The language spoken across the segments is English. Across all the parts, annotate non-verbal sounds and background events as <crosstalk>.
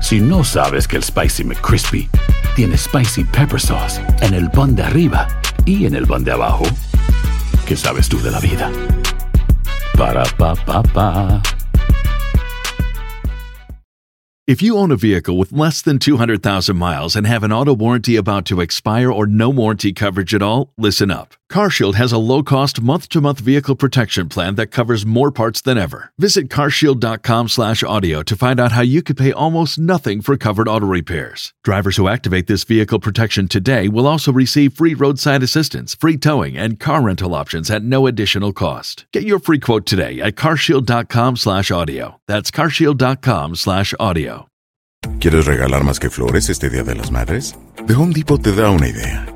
Si no sabes que el Spicy McCrispy tiene Spicy Pepper Sauce en el pan de arriba y en el pan de abajo, ¿qué sabes tú de la vida? Para, pa, pa, pa. If you own a vehicle with less than 200,000 miles and have an auto warranty about to expire or no warranty coverage at all, listen up. CarShield has a low-cost month-to-month vehicle protection plan that covers more parts than ever. Visit carshield.com/audio to find out how you could pay almost nothing for covered auto repairs. Drivers who activate this vehicle protection today will also receive free roadside assistance, free towing, and car rental options at no additional cost. Get your free quote today at carshield.com/audio. That's carshield.com/audio. ¿Quieres regalar más que flores este Día de las Madres? The Home Depot te da una idea.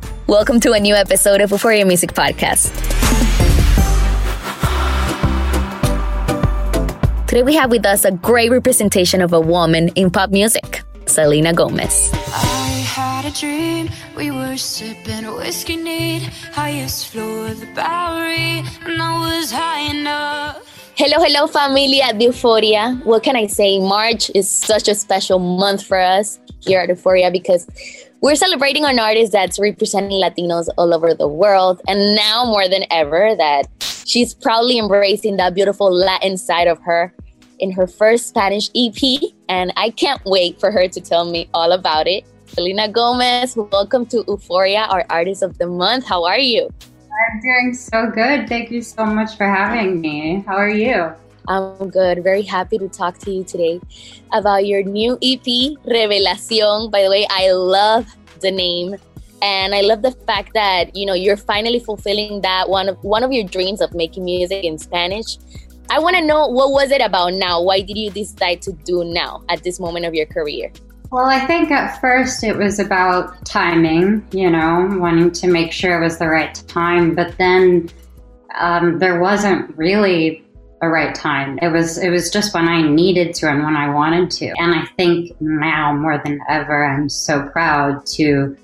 Welcome to a new episode of Euphoria Music Podcast. Today we have with us a great representation of a woman in pop music, Selena Gomez. I had a dream. We were sipping whiskey neat, highest floor of the Bowery, and I was high enough. Hello, hello, familia de Euphoria. What can I say? March is such a special month for us here at Euphoria because we're celebrating an artist that's representing Latinos all over the world. And now more than ever, that she's proudly embracing that beautiful Latin side of her in her first Spanish EP. And I can't wait for her to tell me all about it. Selena Gomez, welcome to Euphoria, our Artist of the Month. How are you? I'm doing so good. Thank you so much for having me. How are you? I'm good. Very happy to talk to you today about your new EP, Revelación. By the way, I love the name. And I love the fact that, you know, you're finally fulfilling that one of one of your dreams of making music in Spanish. I want to know what was it about now? Why did you decide to do now at this moment of your career? Well, I think at first it was about timing, you know, wanting to make sure it was the right time. But then um, there wasn't really a right time. It was it was just when I needed to and when I wanted to. And I think now more than ever, I'm so proud to,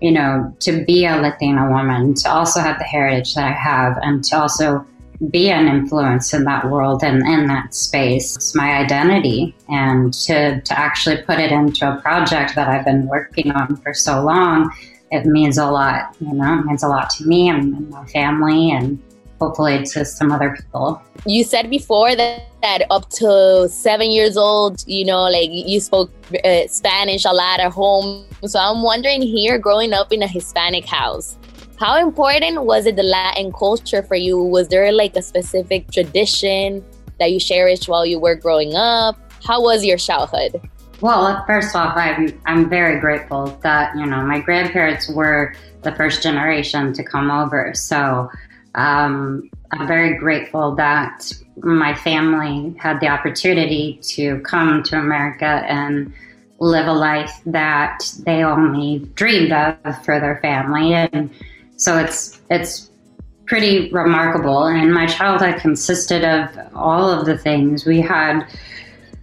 you know, to be a Latina woman, to also have the heritage that I have, and to also be an influence in that world and in that space. It's my identity. And to, to actually put it into a project that I've been working on for so long, it means a lot, you know, it means a lot to me and, and my family and hopefully to some other people. You said before that, that up to seven years old, you know, like you spoke uh, Spanish a lot at home. So I'm wondering here, growing up in a Hispanic house, how important was it the Latin culture for you? Was there like a specific tradition that you cherished while you were growing up? How was your childhood? Well, first off, I'm I'm very grateful that you know my grandparents were the first generation to come over. So um, I'm very grateful that my family had the opportunity to come to America and live a life that they only dreamed of for their family and so it's it's pretty remarkable. And my childhood consisted of all of the things we had.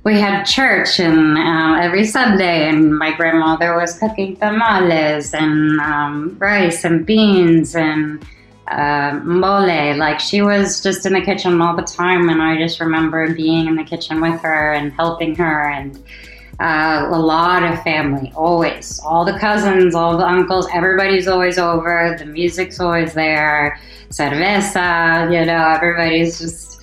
We had church and uh, every Sunday, and my grandmother was cooking tamales and um, rice and beans and uh, mole. Like she was just in the kitchen all the time, and I just remember being in the kitchen with her and helping her and uh, a lot of family, always. All the cousins, all the uncles, everybody's always over. The music's always there. Cerveza, you know, everybody's just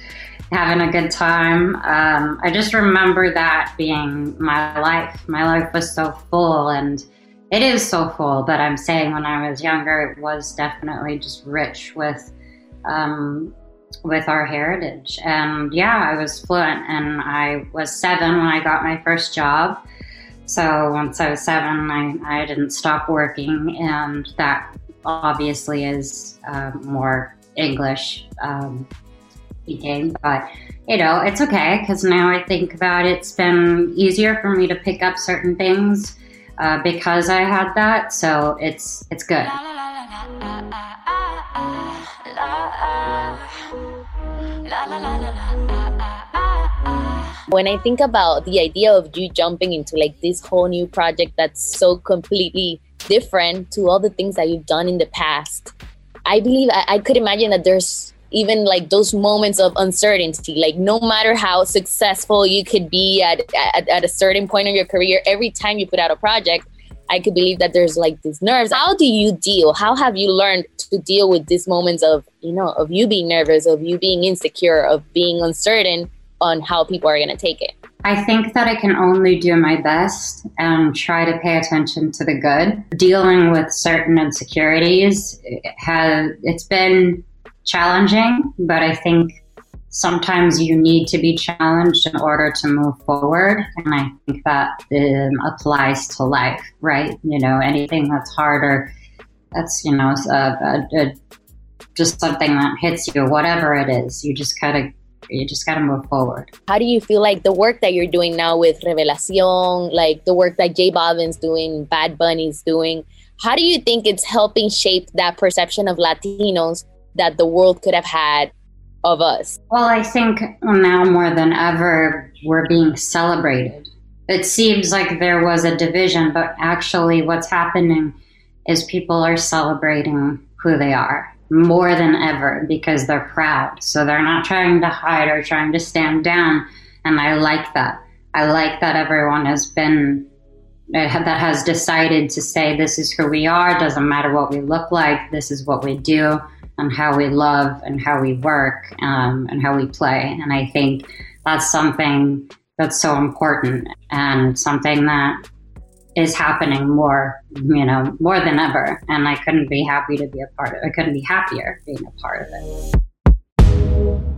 having a good time. Um, I just remember that being my life. My life was so full, and it is so full. But I'm saying when I was younger, it was definitely just rich with. Um, with our heritage. And yeah, I was fluent and I was seven when I got my first job. So once I was seven, I, I didn't stop working, and that obviously is uh, more English um, speaking. But you know, it's okay because now I think about it, it's been easier for me to pick up certain things uh, because I had that. So it's it's good. When I think about the idea of you jumping into like this whole new project that's so completely different to all the things that you've done in the past, I believe I, I could imagine that there's even like those moments of uncertainty like no matter how successful you could be at, at, at a certain point in your career every time you put out a project I could believe that there's like these nerves. How do you deal? How have you learned to deal with these moments of, you know, of you being nervous, of you being insecure, of being uncertain on how people are going to take it? I think that I can only do my best and try to pay attention to the good. Dealing with certain insecurities has it's been challenging, but I think sometimes you need to be challenged in order to move forward. And I think that um, applies to life, right? You know, anything that's harder, that's, you know, a, a, a, just something that hits you, whatever it is, you just gotta. You just gotta move forward. How do you feel like the work that you're doing now with Revelacion, like the work that J Balvin's doing, Bad Bunny's doing? How do you think it's helping shape that perception of Latinos that the world could have had of us? Well, I think now more than ever, we're being celebrated. It seems like there was a division, but actually, what's happening is people are celebrating who they are more than ever because they're proud. So they're not trying to hide or trying to stand down. And I like that. I like that everyone has been eh, that has decided to say this is who we are doesn't matter what we look like this is what we do and how we love and how we work um, and how we play. And I think that's something that's so important and something that is happening more, you know, more than ever. And I couldn't be happy to be a part of it. I couldn't be happier being a part of it.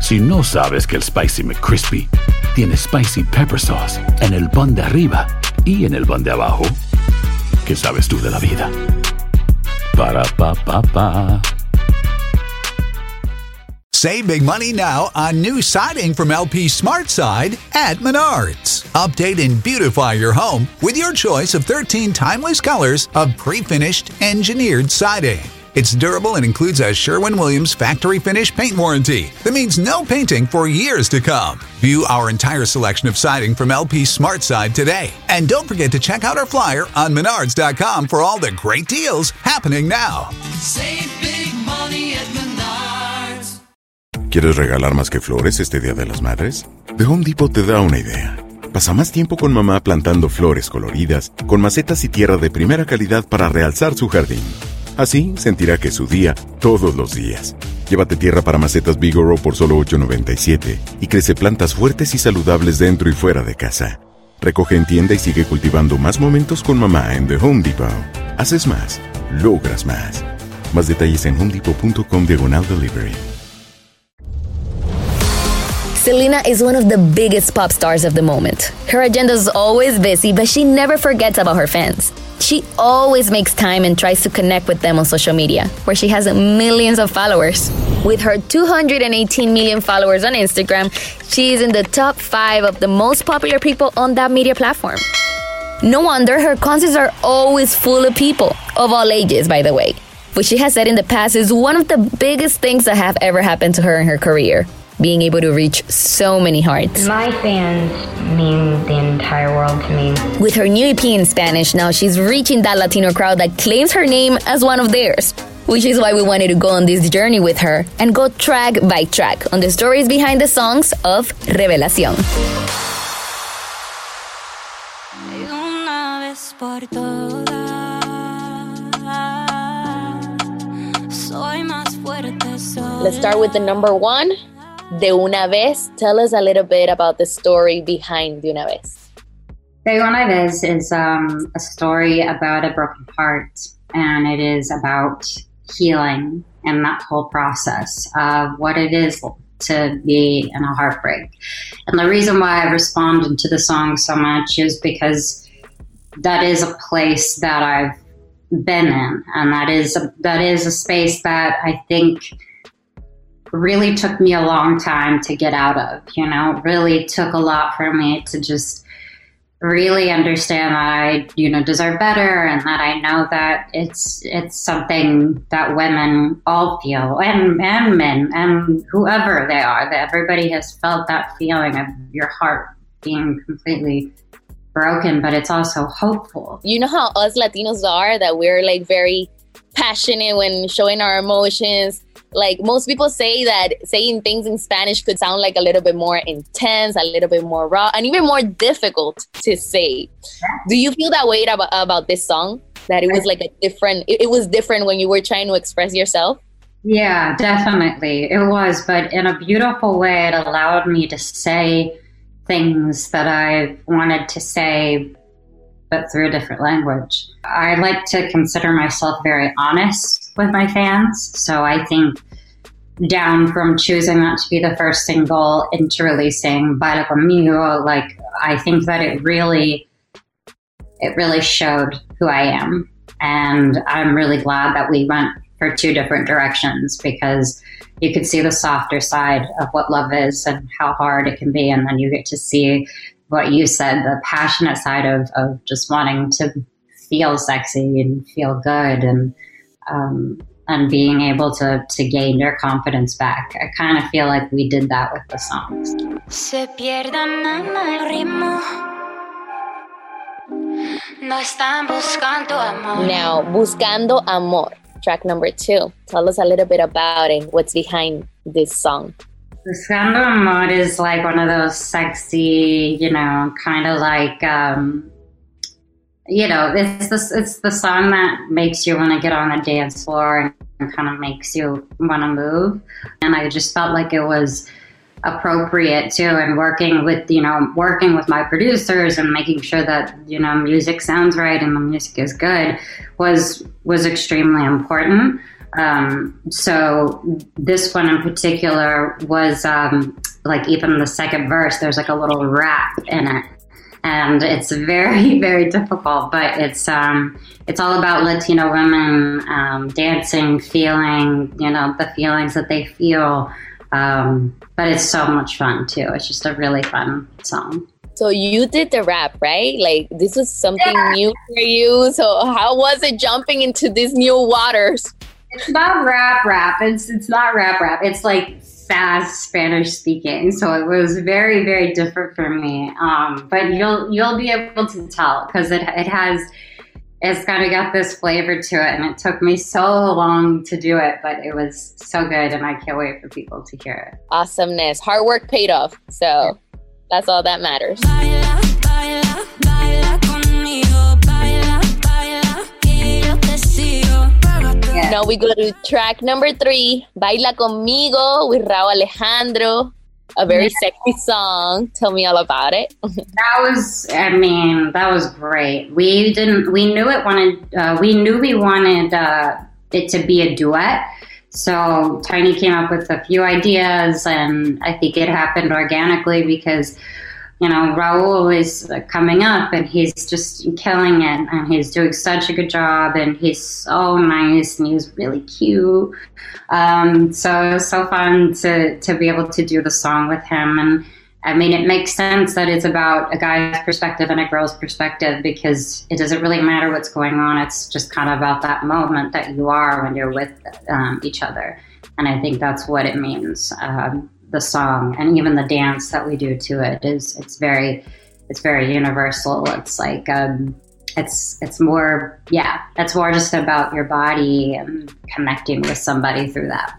Si no sabes que el Spicy McCrispy tiene Spicy Pepper Sauce en el pan de arriba y en el pan de abajo, ¿qué sabes tú de la vida? Para, pa, pa, pa. Save big money now on new siding from LP Smart Side at Menards. Update and beautify your home with your choice of 13 timeless colors of pre finished engineered siding. It's durable and includes a Sherwin Williams factory finish paint warranty that means no painting for years to come. View our entire selection of siding from LP Smart Side today. And don't forget to check out our flyer on menards.com for all the great deals happening now. Save big money at Menards. ¿Quieres regalar más que flores este Día de las Madres? The Home Depot te da una idea. Pasa más tiempo con mamá plantando flores coloridas, con macetas y tierra de primera calidad para realzar su jardín. Así sentirá que es su día todos los días. Llévate tierra para macetas Bigoro por solo $8.97 y crece plantas fuertes y saludables dentro y fuera de casa. Recoge en tienda y sigue cultivando más momentos con mamá en The Home Depot. Haces más, logras más. Más detalles en homedepot.com diagonal delivery. Selena is one of the biggest pop stars of the moment. Her agenda is always busy, but she never forgets about her fans. She always makes time and tries to connect with them on social media, where she has millions of followers. With her 218 million followers on Instagram, she is in the top five of the most popular people on that media platform. No wonder her concerts are always full of people, of all ages, by the way. which she has said in the past is one of the biggest things that have ever happened to her in her career being able to reach so many hearts. My fans mean the entire world to me. With her new EP in Spanish, now she's reaching that Latino crowd that claims her name as one of theirs. Which is why we wanted to go on this journey with her and go track by track on the stories behind the songs of Revelación. Let's start with the number one, De Una Vez. Tell us a little bit about the story behind De Una Vez. De Una Vez is um, a story about a broken heart, and it is about healing and that whole process of what it is to be in a heartbreak. And the reason why I responded to the song so much is because that is a place that I've been in, and that is a, that is a space that I think really took me a long time to get out of. You know, really took a lot for me to just really understand that I, you know, deserve better and that I know that it's it's something that women all feel and and men and whoever they are, that everybody has felt that feeling of your heart being completely broken, but it's also hopeful. You know how us Latinos are that we're like very passionate when showing our emotions like most people say that saying things in Spanish could sound like a little bit more intense, a little bit more raw, and even more difficult to say. Do you feel that way about, about this song? That it was like a different, it, it was different when you were trying to express yourself? Yeah, definitely. It was, but in a beautiful way, it allowed me to say things that I wanted to say, but through a different language. I like to consider myself very honest with my fans. So I think down from choosing that to be the first single into releasing Baila Conmigo, like I think that it really, it really showed who I am. And I'm really glad that we went for two different directions because you could see the softer side of what love is and how hard it can be. And then you get to see what you said, the passionate side of, of just wanting to feel sexy and feel good and um, and being able to to gain your confidence back. I kind of feel like we did that with the songs. Now, Buscando Amor, track number two. Tell us a little bit about it. What's behind this song? Buscando Amor is like one of those sexy, you know, kind of like um, you know, it's the, it's the song that makes you want to get on the dance floor and kind of makes you want to move. And I just felt like it was appropriate too and working with you know working with my producers and making sure that you know music sounds right and the music is good was was extremely important um, so this one in particular was um, like even the second verse there's like a little rap in it. And it's very <laughs> very difficult but it's um, it's all about latino women um, dancing feeling you know the feelings that they feel. Um, but it's so much fun too. It's just a really fun song. So you did the rap right? Like this was something yeah. new for you. So how was it jumping into these new waters it's not rap rap it's it's not rap rap it's like fast Spanish speaking, so it was very very different for me. Um, but you'll you'll be able to tell because it it has it's kind of got this flavor to it, and it took me so long to do it, but it was so good, and I can't wait for people to hear it. Awesomeness, hard work paid off, so that's all that matters. We go to track number three, Baila Conmigo with Rauw Alejandro. A very sexy song. Tell me all about it. <laughs> that was, I mean, that was great. We didn't, we knew it wanted, uh, we knew we wanted uh, it to be a duet. So Tainy came up with a few ideas, and I think it happened organically because you know, Raul is coming up and he's just killing it and he's doing such a good job and he's so nice and he's really cute. Um, so so fun to, to be able to do the song with him and, I mean, it makes sense that it's about a guy's perspective and a girl's perspective because it doesn't really matter what's going on. It's just kind of about that moment that you are when you're with um, each other. And I think that's what it means. Um, the song and even the dance that we do to it is it's very it's very universal. It's like um, it's it's more yeah, it's more just about your body and connecting with somebody through that.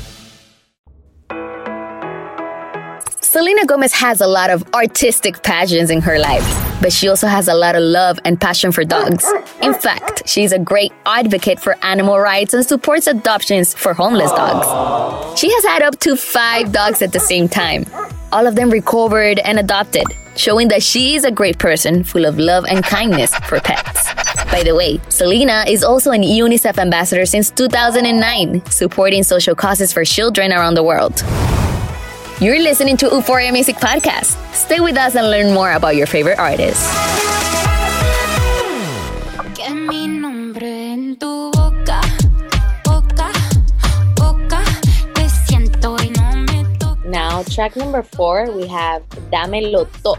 Selena Gomez has a lot of artistic passions in her life, but she also has a lot of love and passion for dogs. In fact, she's a great advocate for animal rights and supports adoptions for homeless dogs. She has had up to five dogs at the same time, all of them recovered and adopted, showing that she is a great person full of love and kindness for pets. By the way, Selena is also an UNICEF ambassador since 2009, supporting social causes for children around the world. You're listening to Euphoria Music Podcast. Stay with us and learn more about your favorite artists. Que mi nombre en tu boca, boca, boca, te siento y no me toca. Now, track number four, we have Dámelo To.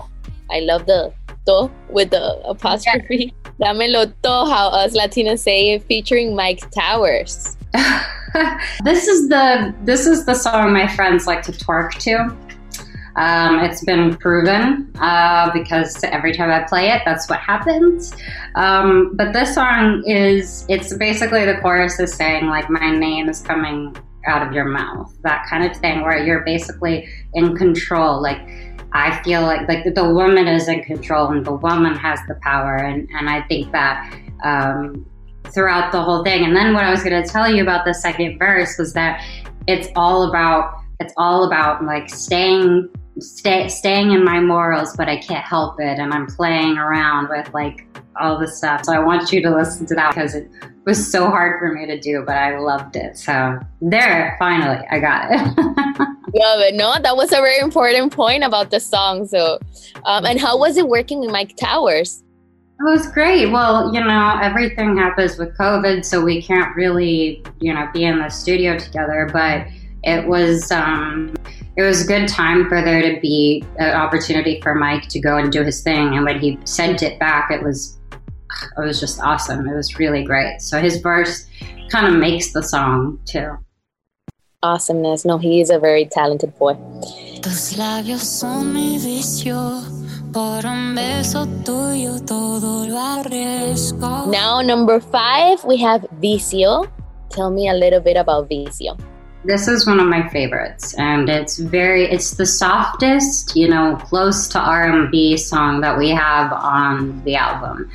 I love the to with the apostrophe. Dámelo To, how us Latinos say it, featuring Mike Towers. <laughs> this is the this is the song my friends like to twerk to. Um, it's been proven uh, because every time I play it, that's what happens. Um, but this song is it's basically the chorus is saying like my name is coming out of your mouth, that kind of thing, where you're basically in control. Like I feel like like the woman is in control and the woman has the power, and and I think that. Um, throughout the whole thing. And then what I was going to tell you about the second verse was that it's all about it's all about like staying stay, staying in my morals, but I can't help it, and I'm playing around with like all this stuff. So I want you to listen to that because it was so hard for me to do, but I loved it. So there, finally, I got it. <laughs> Love it. No, that was a very important point about the song. So, um, and how was it working with Mike Towers? It was great. Well, you know, everything happens with COVID, so we can't really, you know, be in the studio together. But it was, um, it was a good time for there to be an opportunity for Mike to go and do his thing. And when he sent it back, it was, it was just awesome. It was really great. So his verse kind of makes the song too. Awesomeness. No, he is a very talented boy. Tus labios son mi vicio. Por un beso tuyo todo lo arriesgo. Now, number five, we have Vicio. Tell me a little bit about Vicio. This is one of my favorites, and it's very, it's the softest, you know, close to R&B song that we have on the album.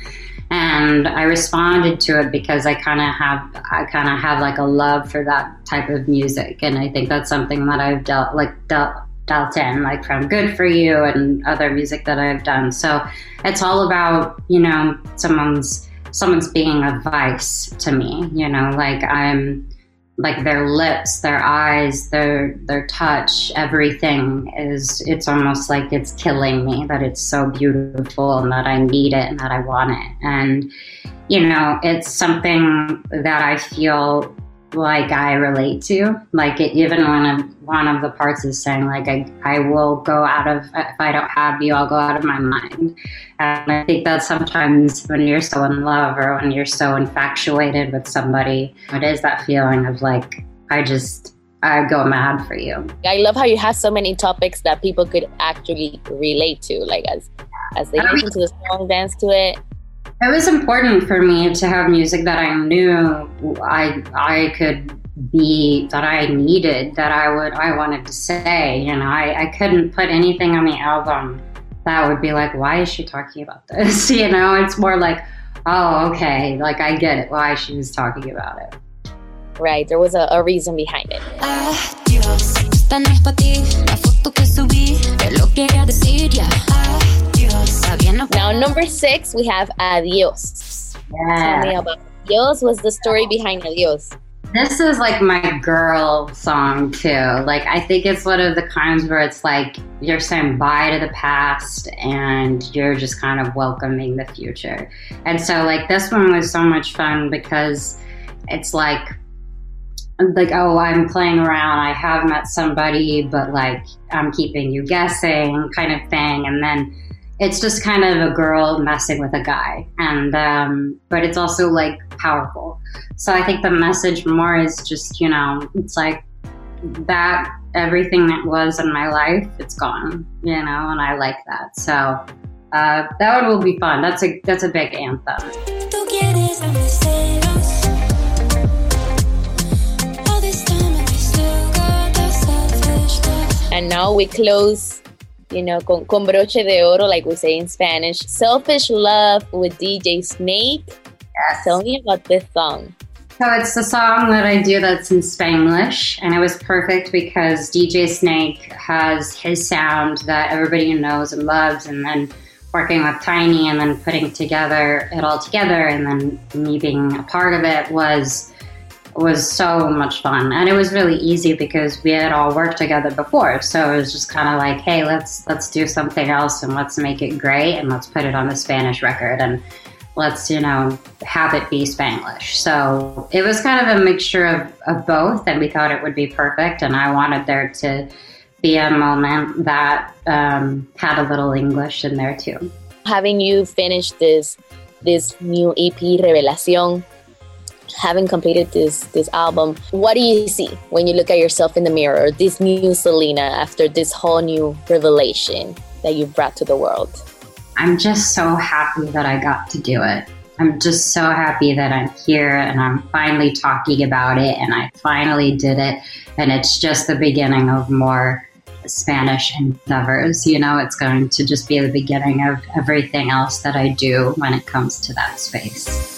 And I responded to it because I kind of have, I kind of have like a love for that type of music, and I think that's something that I've dealt, like dealt, dealt in, like from Good for You and other music that I've done. So it's all about, you know, someone's someone's being a vice to me, you know, like I'm like their lips, their eyes, their their touch, everything is it's almost like it's killing me that it's so beautiful and that I need it and that I want it. And you know, it's something that I feel like I relate to. Like it, even mm-hmm. of one of the parts is saying like I, I will go out of if I don't have you, I'll go out of my mind. And I think that sometimes when you're so in love or when you're so infatuated with somebody, it is that feeling of like I just I go mad for you. I love how you have so many topics that people could actually relate to, like as as they listen to the song, dance to it. It was important for me to have music that I knew I I could be that I needed that I would I wanted to say. You know, I, I couldn't put anything on the album that would be like, why is she talking about this? <laughs> You know, it's more like, oh, okay, like I get it why she was talking about it. Right, there was a, a reason behind it. Now, number six, we have Adios. Yeah. Tell me about Adios. What's the story behind Adios? This is like my girl song too. Like I think it's one of the kinds where it's like you're saying bye to the past and you're just kind of welcoming the future. And so like this one was so much fun because it's like like oh I'm playing around, I have met somebody, but like I'm keeping you guessing kind of thing. And then it's just kind of a girl messing with a guy. And um, but it's also like powerful. So i think the message more is just you know it's like that everything that was in my life it's gone you know and i like that. So uh, that one will be fun. That's a that's a big anthem. And now we close you know, con, con broche de oro, like we say in Spanish. Selfish Love with DJ Snake. Yes. Tell me about this song. So it's the song that I do that's in Spanglish, and it was perfect because DJ Snake has his sound that everybody knows and loves, and then working with Tainy and then putting together it all together, and then me being a part of it was was so much fun. And it was really easy because we had all worked together before. So it was just kind of like hey let's let's do something else and let's make it great and let's put it on the spanish record and let's you know have it be spanglish. So it was kind of a mixture of, of both and we thought it would be perfect and i wanted there to be a moment that um, had a little english in there too. Having you finish this this new ep revelacion having completed this this album, what do you see when you look at yourself in the mirror? This new Selena after this whole new revelation that you've brought to the world. I'm just so happy that I got to do it. I'm just so happy that I'm here and I'm finally talking about it and I finally did it. And it's just the beginning of more Spanish endeavors. You know, it's going to just be the beginning of everything else that I do when it comes to that space.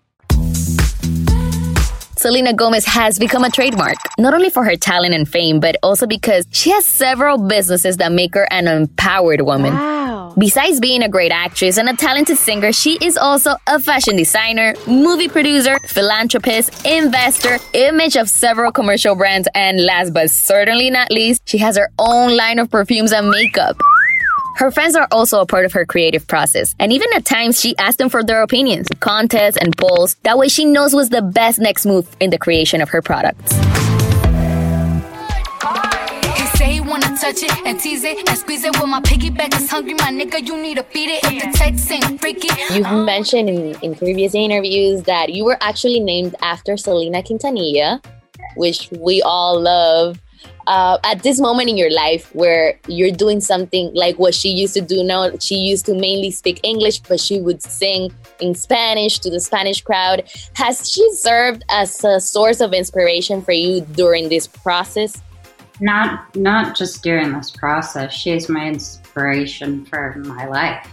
Selena Gomez has become a trademark, not only for her talent and fame, but also because she has several businesses that make her an empowered woman. Wow. Besides being a great actress and a talented singer, she is also a fashion designer, movie producer, philanthropist, investor, image of several commercial brands, and last but certainly not least, she has her own line of perfumes and makeup. Her fans are also a part of her creative process, and even at times she asks them for their opinions, contests, and polls. That way she knows what's the best next move in the creation of her products. He say he wanna touch it and tease it and squeeze it. Well, my piggyback is hungry, my nigga. You need to feed it. If the text ain't freaky, You've mentioned in, in previous interviews that you were actually named after Selena Quintanilla, which we all love. Uh, at this moment in your life where you're doing something like what she used to do now, she used to mainly speak English, but she would sing in Spanish to the Spanish crowd. Has she served as a source of inspiration for you during this process? Not not just during this process. she is my inspiration for my life.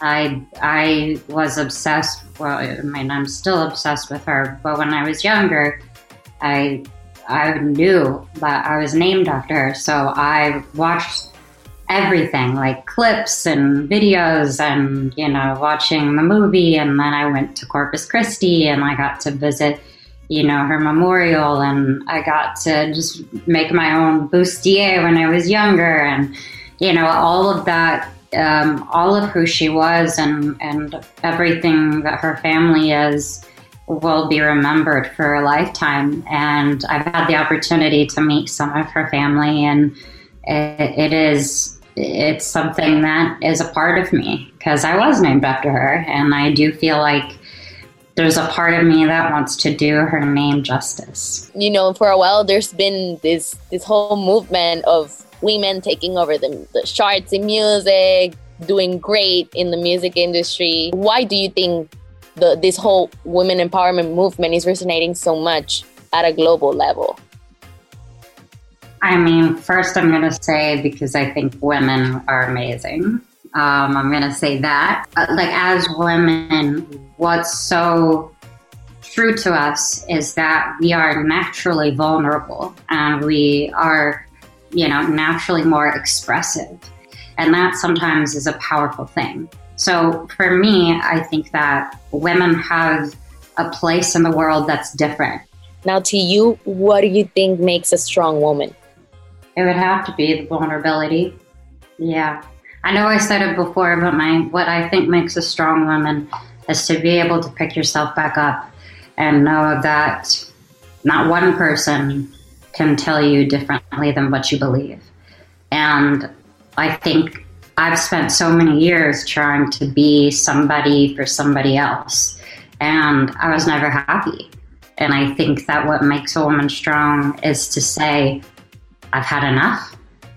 I I was obsessed. Well, I mean, I'm still obsessed with her. But when I was younger, I I knew that I was named after her. So I watched everything, like clips and videos, and you know, watching the movie. And then I went to Corpus Christi, and I got to visit you know, her memorial and I got to just make my own bustier when I was younger and, you know, all of that, um, all of who she was and, and everything that her family is will be remembered for a lifetime. And I've had the opportunity to meet some of her family and it, it is, it's something that is a part of me because I was named after her and I do feel like there's a part of me that wants to do her name justice. you know, for a while there's been this this whole movement of women taking over the, the charts in music, doing great in the music industry. Why do you think the this whole women empowerment movement is resonating so much at a global level? I mean, first, I'm going to say because I think women are amazing. Um, I'm going to say that. Uh, Like, as women, what's so true to us is that we are naturally vulnerable and we are, you know, naturally more expressive. And that sometimes is a powerful thing. So for me, I think that women have a place in the world that's different. Now, to you, what do you think makes a strong woman? It would have to be the vulnerability. Yeah. I know I said it before, but my what I think makes a strong woman is to be able to pick yourself back up and know that not one person can tell you differently than what you believe. And I think I've spent so many years trying to be somebody for somebody else, and I was never happy. And I think that what makes a woman strong is to say, I've had enough,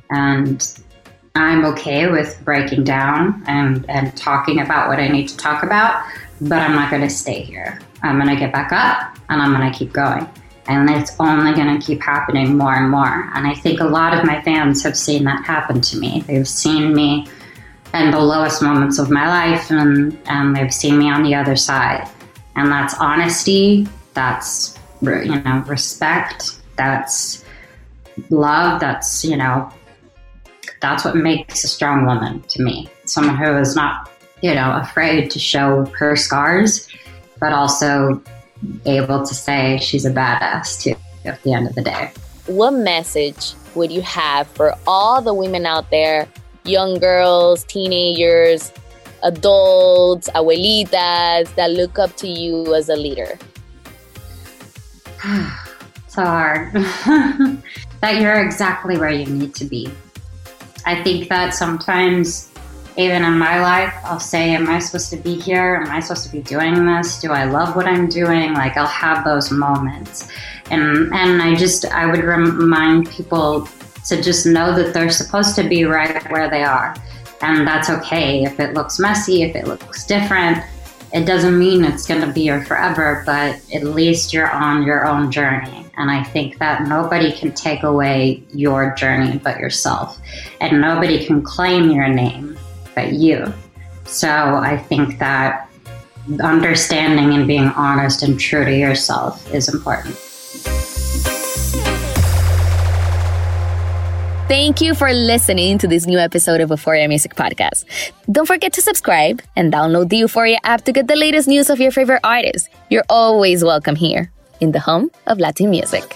and I'm okay with breaking down and, and talking about what I need to talk about, but I'm not going to stay here. I'm going to get back up and I'm going to keep going. And it's only going to keep happening more and more. And I think a lot of my fans have seen that happen to me. They've seen me in the lowest moments of my life and, and they've seen me on the other side. And that's honesty, that's, you know, respect, that's love, that's, you know, that's what makes a strong woman to me. Someone who is not, you know, afraid to show her scars, but also able to say she's a badass too at the end of the day. What message would you have for all the women out there, young girls, teenagers, adults, abuelitas, that look up to you as a leader? <sighs> it's hard. <laughs> that you're exactly where you need to be. I think that sometimes even in my life, I'll say, Am I supposed to be here? Am I supposed to be doing this? Do I love what I'm doing? Like, I'll have those moments. And, and I just, I would remind people to just know that they're supposed to be right where they are. And that's okay. If it looks messy, if it looks different, it doesn't mean it's going to be here forever, but at least you're on your own journey. And I think that nobody can take away your journey but yourself. And nobody can claim your name but you. So I think that understanding and being honest and true to yourself is important. Thank you for listening to this new episode of Euphoria Music Podcast. Don't forget to subscribe and download the Euphoria app to get the latest news of your favorite artists. You're always welcome here in the home of Latin music.